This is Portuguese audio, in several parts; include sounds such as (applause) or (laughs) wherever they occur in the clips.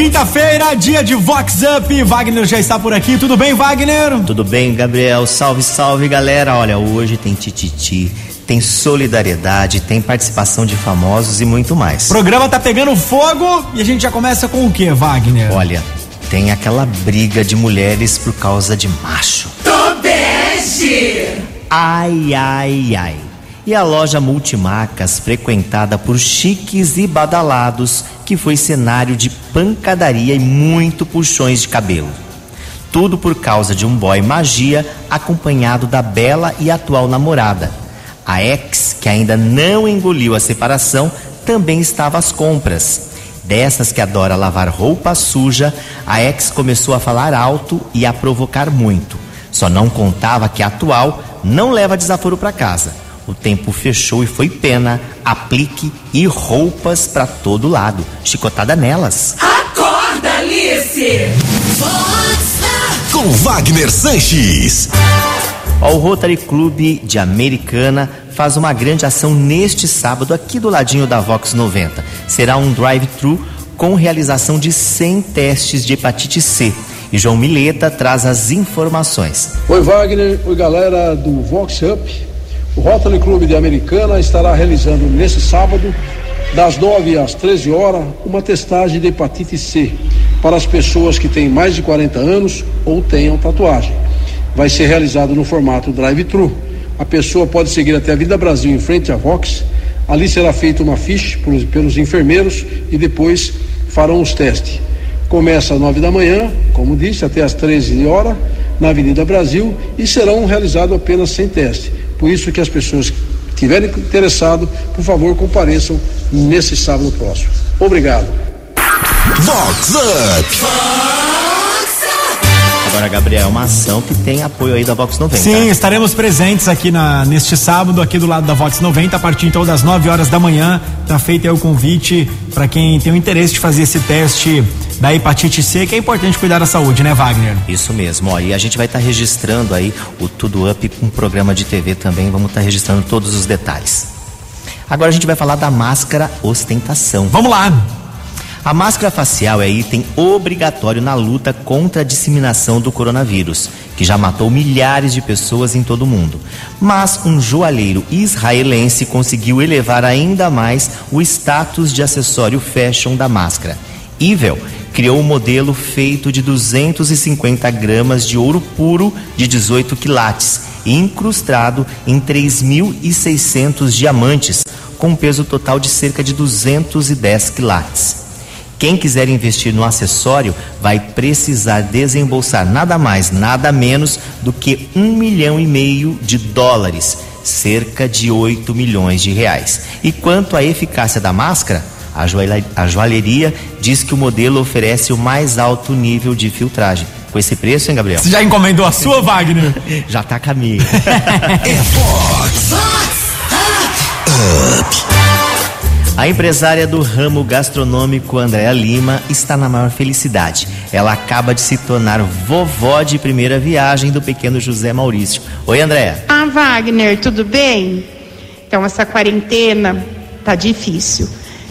quinta-feira, dia de Vox Up. Wagner já está por aqui. Tudo bem, Wagner? Tudo bem, Gabriel. Salve, salve, galera. Olha, hoje tem tititi, tem solidariedade, tem participação de famosos e muito mais. O programa tá pegando fogo e a gente já começa com o que, Wagner? Olha, tem aquela briga de mulheres por causa de macho. Tobeste! Ai, ai, ai. E a loja Multimarcas, frequentada por chiques e badalados, que foi cenário de pancadaria e muito puxões de cabelo. Tudo por causa de um boy magia acompanhado da bela e atual namorada. A ex, que ainda não engoliu a separação, também estava às compras. Dessas que adora lavar roupa suja, a ex começou a falar alto e a provocar muito. Só não contava que a atual não leva desaforo para casa. O tempo fechou e foi pena, aplique e roupas para todo lado. Chicotada nelas. Acorda, Alice! Com Wagner Sanches. O Rotary Clube de Americana faz uma grande ação neste sábado aqui do ladinho da Vox 90. Será um drive-thru com realização de 100 testes de hepatite C. E João Mileta traz as informações. Oi Wagner, oi galera do Vox Up. O Rotary Clube de Americana estará realizando nesse sábado, das 9 às 13 horas, uma testagem de hepatite C para as pessoas que têm mais de 40 anos ou tenham tatuagem. Vai ser realizado no formato drive-thru. A pessoa pode seguir até a Vida Brasil em frente à Vox. Ali será feita uma ficha pelos, pelos enfermeiros e depois farão os testes. Começa às 9 da manhã, como disse, até às 13 horas, na Avenida Brasil, e serão realizados apenas 100 testes. Por isso que as pessoas que estiverem interessadas, por favor, compareçam nesse sábado próximo. Obrigado. Vox Up. Agora, Gabriel, uma ação que tem apoio aí da Vox 90. Sim, estaremos presentes aqui na, neste sábado, aqui do lado da Vox 90, a partir então das 9 horas da manhã. Tá feito aí o convite para quem tem o interesse de fazer esse teste da hepatite C, que é importante cuidar da saúde, né, Wagner? Isso mesmo, ó, e a gente vai estar tá registrando aí o Tudo Up com um programa de TV também, vamos estar tá registrando todos os detalhes. Agora a gente vai falar da máscara ostentação. Vamos lá! A máscara facial é item obrigatório na luta contra a disseminação do coronavírus, que já matou milhares de pessoas em todo o mundo. Mas um joalheiro israelense conseguiu elevar ainda mais o status de acessório fashion da máscara. Evil criou um modelo feito de 250 gramas de ouro puro de 18 quilates, incrustado em 3.600 diamantes, com um peso total de cerca de 210 quilates. Quem quiser investir no acessório vai precisar desembolsar nada mais, nada menos do que um milhão e meio de dólares, cerca de 8 milhões de reais. E quanto à eficácia da máscara, a, joalheria, diz que o modelo oferece o mais alto nível de filtragem. Com esse preço, hein, Gabriel? Você já encomendou a sua, Wagner? (laughs) já tá a caminho. (laughs) é Fox. Up. A empresária do ramo gastronômico Andréa Lima está na maior felicidade. Ela acaba de se tornar vovó de primeira viagem do pequeno José Maurício. Oi, Andréa. Ah, Wagner, tudo bem? Então, essa quarentena tá difícil,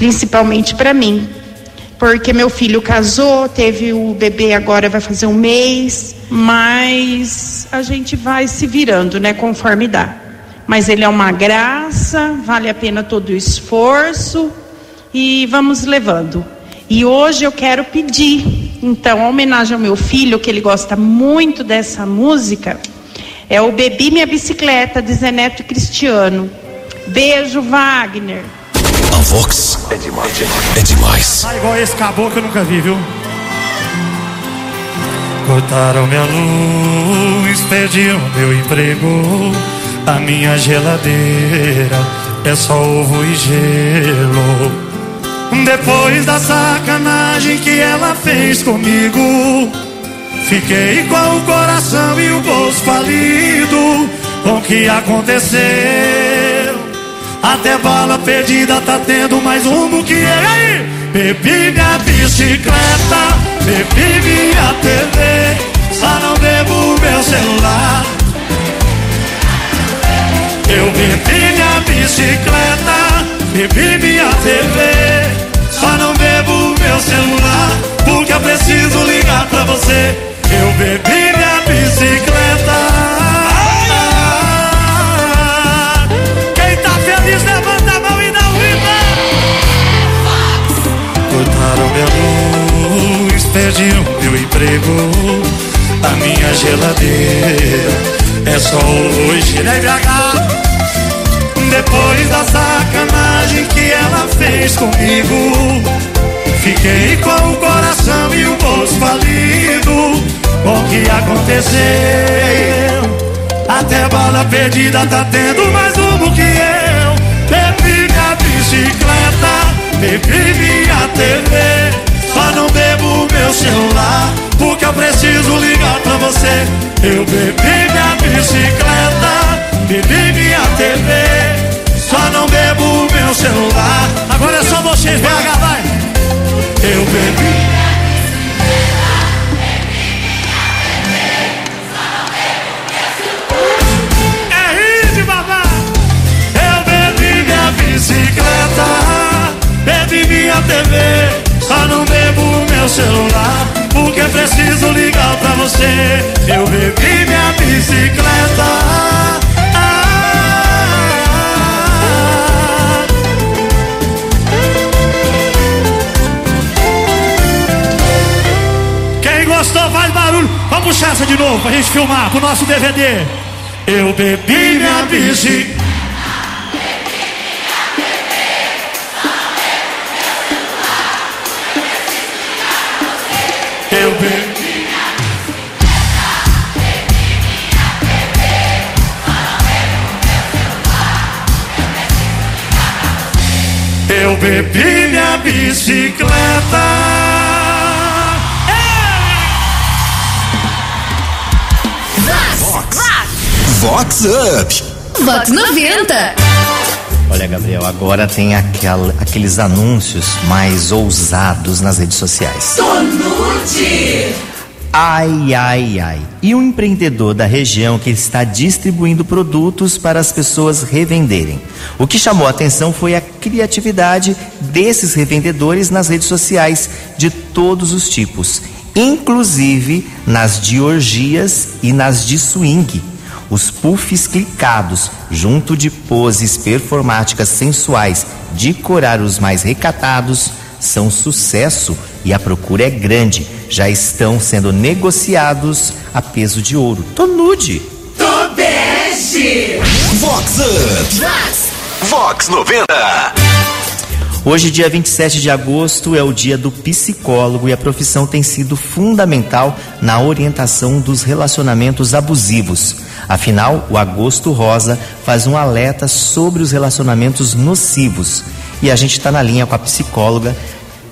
principalmente para mim, porque meu filho casou, teve o bebê agora vai fazer um mês, mas a gente vai se virando, né, conforme dá mas ele é uma graça, vale a pena todo o esforço e vamos levando. E hoje eu quero pedir, então, a homenagem ao meu filho, que ele gosta muito dessa música, é o Bebi Minha Bicicleta, de Zeneto Cristiano. Beijo, Wagner. A Vox é demais, é demais. Ah, igual esse caboclo que eu nunca vi, viu? Cortaram minha luz, perdiam meu emprego a minha geladeira é só ovo e gelo. Depois da sacanagem que ela fez comigo, fiquei com o coração e o bolso falido. Com o que aconteceu? Até bala perdida tá tendo mais rumo que aí. Bebi minha bicicleta, bebi minha TV, só não bebo meu celular. Eu bebi minha bicicleta, bebi minha TV, só não bebo meu celular. você. Eu bebi minha bicicleta. O meu emprego, a minha geladeira. É só hoje, né? Depois da sacanagem que ela fez comigo Fiquei com o coração e o bolso falido Com o que aconteceu Até bala perdida tá tendo mais rumo que eu Bebi minha bicicleta, bebi minha TV meu celular Porque eu preciso ligar pra você Eu bebi minha bicicleta, bebi minha TV só não bebo meu celular. Agora é só vocês, BH, vai. Eu bebi. Porque preciso ligar pra você. Eu bebi minha bicicleta. gostou, faz barulho. Vamos puxar essa de novo pra gente filmar pro nosso DVD. Eu bebi minha bici. Eu bebi. Eu bebi minha bicicleta. Vox Up. Vox 90. Olha, Gabriel, agora tem aquel, aqueles anúncios mais ousados nas redes sociais. Tonute! Ai, ai, ai. E um empreendedor da região que está distribuindo produtos para as pessoas revenderem. O que chamou a atenção foi a criatividade desses revendedores nas redes sociais de todos os tipos, inclusive nas de orgias e nas de swing os puffs clicados, junto de poses performáticas sensuais de corar os mais recatados, são sucesso e a procura é grande. Já estão sendo negociados a peso de ouro. Tô nude. Tô bege. Vox Up. Vox 90. Hoje, dia 27 de agosto, é o dia do psicólogo e a profissão tem sido fundamental na orientação dos relacionamentos abusivos. Afinal, o Agosto Rosa faz um alerta sobre os relacionamentos nocivos. E a gente está na linha com a psicóloga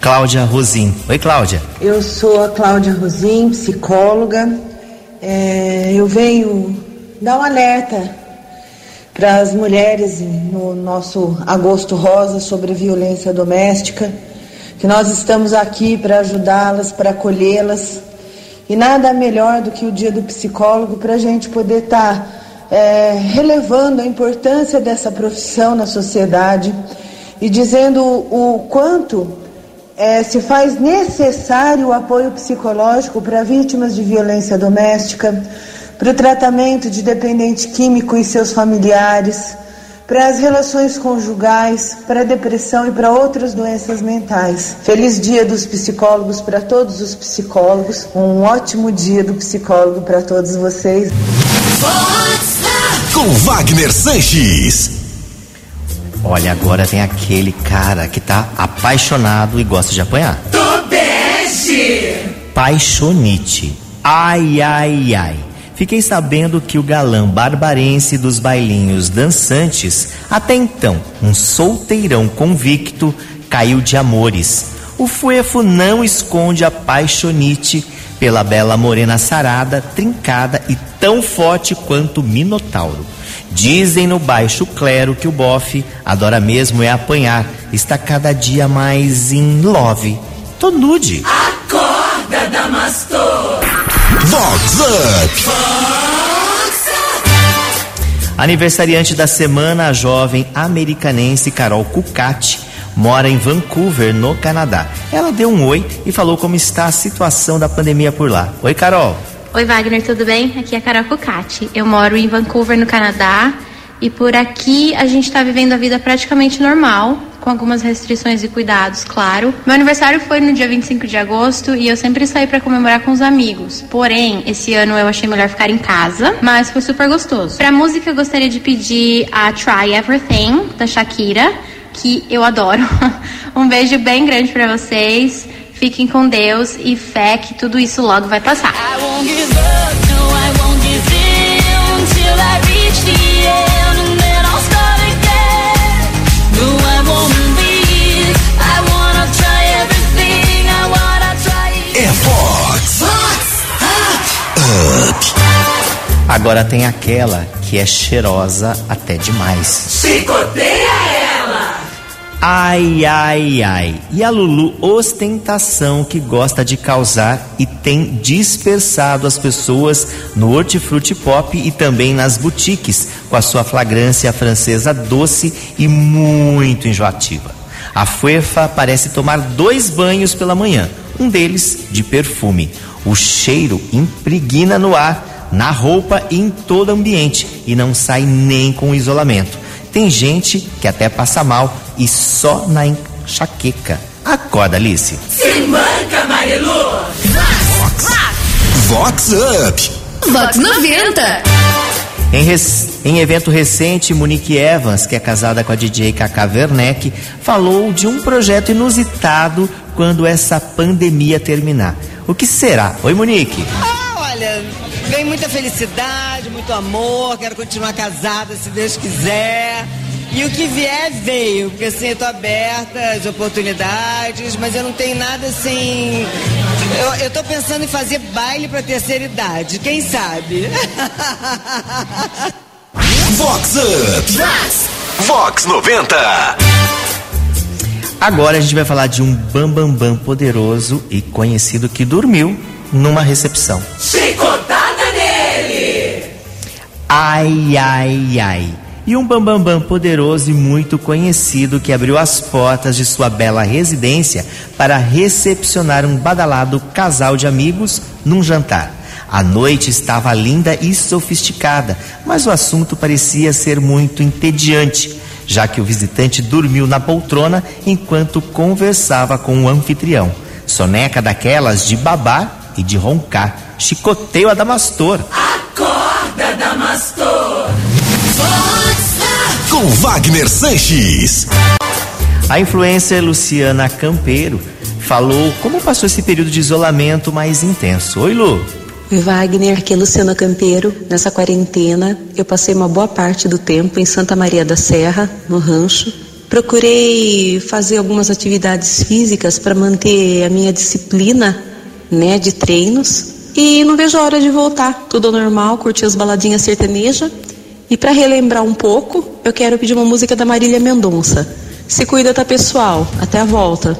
Cláudia Rosim. Oi, Cláudia. Eu sou a Cláudia Rosim, psicóloga. É, eu venho dar um alerta para as mulheres no nosso Agosto Rosa sobre violência doméstica, que nós estamos aqui para ajudá-las, para acolhê-las. E nada melhor do que o dia do psicólogo para a gente poder estar tá, é, relevando a importância dessa profissão na sociedade e dizendo o quanto é, se faz necessário o apoio psicológico para vítimas de violência doméstica para o tratamento de dependente químico e seus familiares, para as relações conjugais, para a depressão e para outras doenças mentais. Feliz Dia dos Psicólogos para todos os psicólogos. Um ótimo dia do psicólogo para todos vocês. Com Wagner Sanches. Olha, agora tem aquele cara que tá apaixonado e gosta de apanhar. Tô bege. Paixonite. Ai, ai, ai. Fiquei sabendo que o galã barbarense dos bailinhos dançantes, até então um solteirão convicto, caiu de amores. O Fuefo não esconde a paixonite pela bela morena sarada, trincada e tão forte quanto Minotauro. Dizem no baixo clero que o bofe adora mesmo é apanhar, está cada dia mais em love. Tô nude. Acorda, Damastor. Vox Up. Aniversariante da semana, a jovem americanense Carol Cucati mora em Vancouver, no Canadá. Ela deu um oi e falou como está a situação da pandemia por lá. Oi, Carol. Oi, Wagner, tudo bem? Aqui é a Carol Cucati. Eu moro em Vancouver, no Canadá, e por aqui a gente está vivendo a vida praticamente normal, com algumas restrições e cuidados, claro. Meu aniversário foi no dia 25 de agosto e eu sempre saí para comemorar com os amigos. Porém, esse ano eu achei melhor ficar em casa, mas foi super gostoso. Pra música eu gostaria de pedir a Try Everything da Shakira, que eu adoro. (laughs) um beijo bem grande para vocês. Fiquem com Deus e fé que tudo isso logo vai passar. É Agora tem aquela que é cheirosa até demais. Chicoteia ela! Ai, ai, ai. E a Lulu, ostentação que gosta de causar e tem dispersado as pessoas no Hortifruti Pop e também nas boutiques, com a sua flagrância francesa doce e muito enjoativa. A Fuefa parece tomar dois banhos pela manhã, um deles de perfume. O cheiro impregna no ar, na roupa e em todo ambiente e não sai nem com o isolamento. Tem gente que até passa mal e só na enxaqueca. Acorda, Alice. Se manca, Marilu! Vox Up. Vox 90. Em, res- em evento recente, Monique Evans, que é casada com a DJ Cacá Werneck, falou de um projeto inusitado quando essa pandemia terminar. O que será? Oi, Monique. Ah, olha, vem muita felicidade, muito amor, quero continuar casada se Deus quiser. E o que vier, veio, porque assim, eu tô aberta às oportunidades, mas eu não tenho nada assim. Eu, eu tô pensando em fazer baile pra terceira idade, quem sabe? (laughs) Vox Up. Vox 90. Agora a gente vai falar de um bambambam bam, bam poderoso e conhecido que dormiu numa recepção. Chicotada nele! Ai, ai, ai. E um bambambam bam, bam poderoso e muito conhecido que abriu as portas de sua bela residência para recepcionar um badalado casal de amigos num jantar. A noite estava linda e sofisticada, mas o assunto parecia ser muito entediante, já que o visitante dormiu na poltrona enquanto conversava com o anfitrião. Soneca daquelas de babar e de roncar. Chicoteio a Damastor. Acorda, Damastor! Com Wagner Sanches. A influencer Luciana Campeiro falou como passou esse período de isolamento mais intenso. Oi, Lu. Oi, Wagner, aqui é Luciana Campeiro. Nessa quarentena, eu passei uma boa parte do tempo em Santa Maria da Serra, no rancho. Procurei fazer algumas atividades físicas para manter a minha disciplina, né, de treinos. E não vejo a hora de voltar. Tudo normal, curtir as baladinhas sertanejas. E para relembrar um pouco, eu quero pedir uma música da Marília Mendonça. Se cuida, tá, pessoal? Até a volta.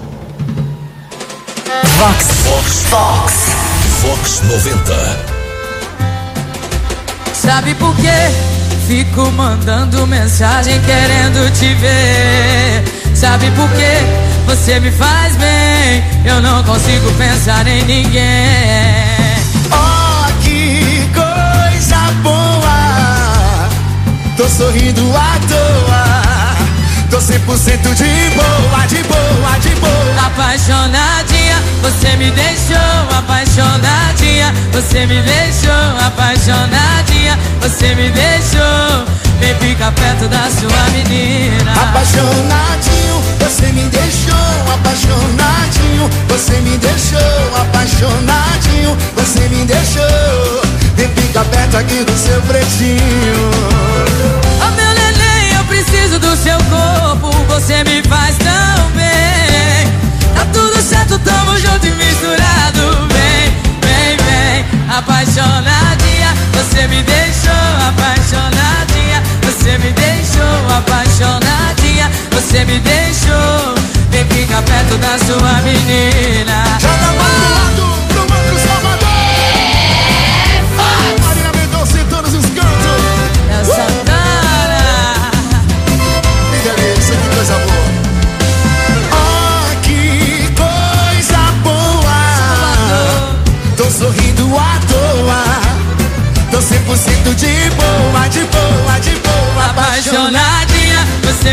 Vox. Vox. Vox. Vox 90. Sabe por quê? Fico mandando mensagem querendo te ver. Sabe por quê? Você me faz bem. Eu não consigo pensar em ninguém. Oh, que coisa boa. Tô sorrindo à toa. Tô 100% de boa, de boa, de boa. Apaixonadinha, você me deixou apaixonadinha. Você me deixou apaixonadinha. Você me deixou. Vem ficar perto da sua menina. Apaixonadinho, você me deixou apaixonadinho. Você me deixou apaixonadinho. Você me deixou. Vem ficar perto aqui do seu pretinho. Oh meu neném, eu preciso do seu corpo. Você me faz tão bem. Tá tudo certo, tamo junto e misturado.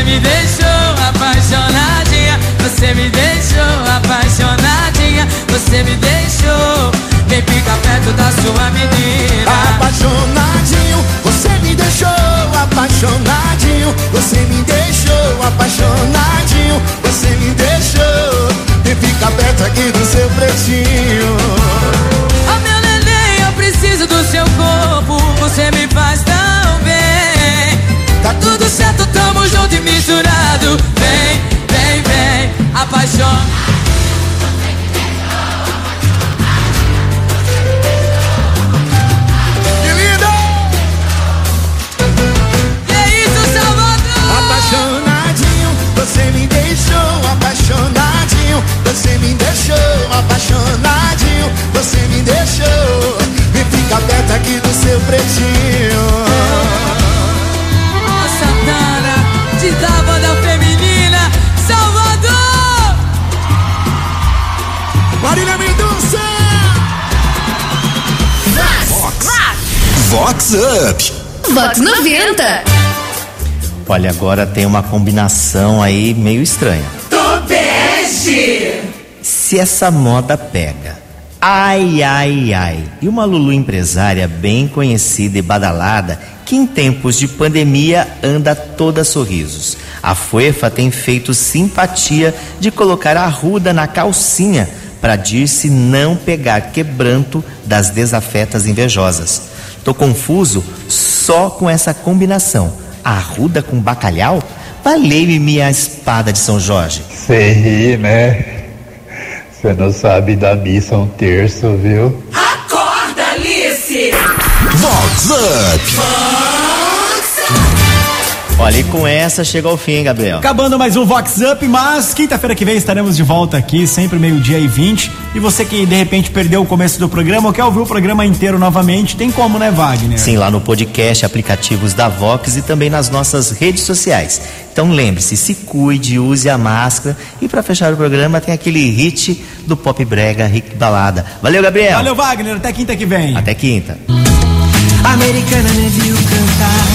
Me deixou apaixonadinha. Você me deixou apaixonadinha. Você me deixou. Vem fica perto da sua menina. Apaixonadinho, você me deixou apaixonadinho. Você me deixou apaixonadinho. Você me deixou. Vem fica perto aqui do seu pretinho. Vox Up. Vox 90. Olha, agora tem uma combinação aí meio estranha. Tobeste! Se essa moda pega. Ai, ai, ai. E uma Lulu empresária bem conhecida e badalada que em tempos de pandemia anda toda sorrisos. A Fuefa tem feito simpatia de colocar a ruda na calcinha para Dirce não pegar quebranto das desafetas invejosas. Tô confuso só com essa combinação. Arruda com bacalhau? Valei-me minha espada de São Jorge. Você ri, né? Você não sabe da missa um terço, viu? Acorda, Alice! Vox Up. Olha, e com essa chega ao fim, hein, Gabriel. Acabando mais um Vox Up, mas quinta-feira que vem estaremos de volta aqui, sempre meio-dia e 20. E você que de repente perdeu o começo do programa ou quer ouvir o programa inteiro novamente, tem como, né, Wagner? Sim, lá no podcast, aplicativos da Vox e também nas nossas redes sociais. Então lembre-se, se cuide, use a máscara. E para fechar o programa tem aquele hit do Pop Brega, Rick Balada. Valeu, Gabriel. Valeu, Wagner. Até quinta que vem. Até quinta. Americana me viu cantar.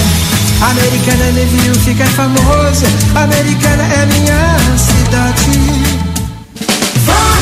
Americana me viu ficar famosa. Americana é minha cidade. Vox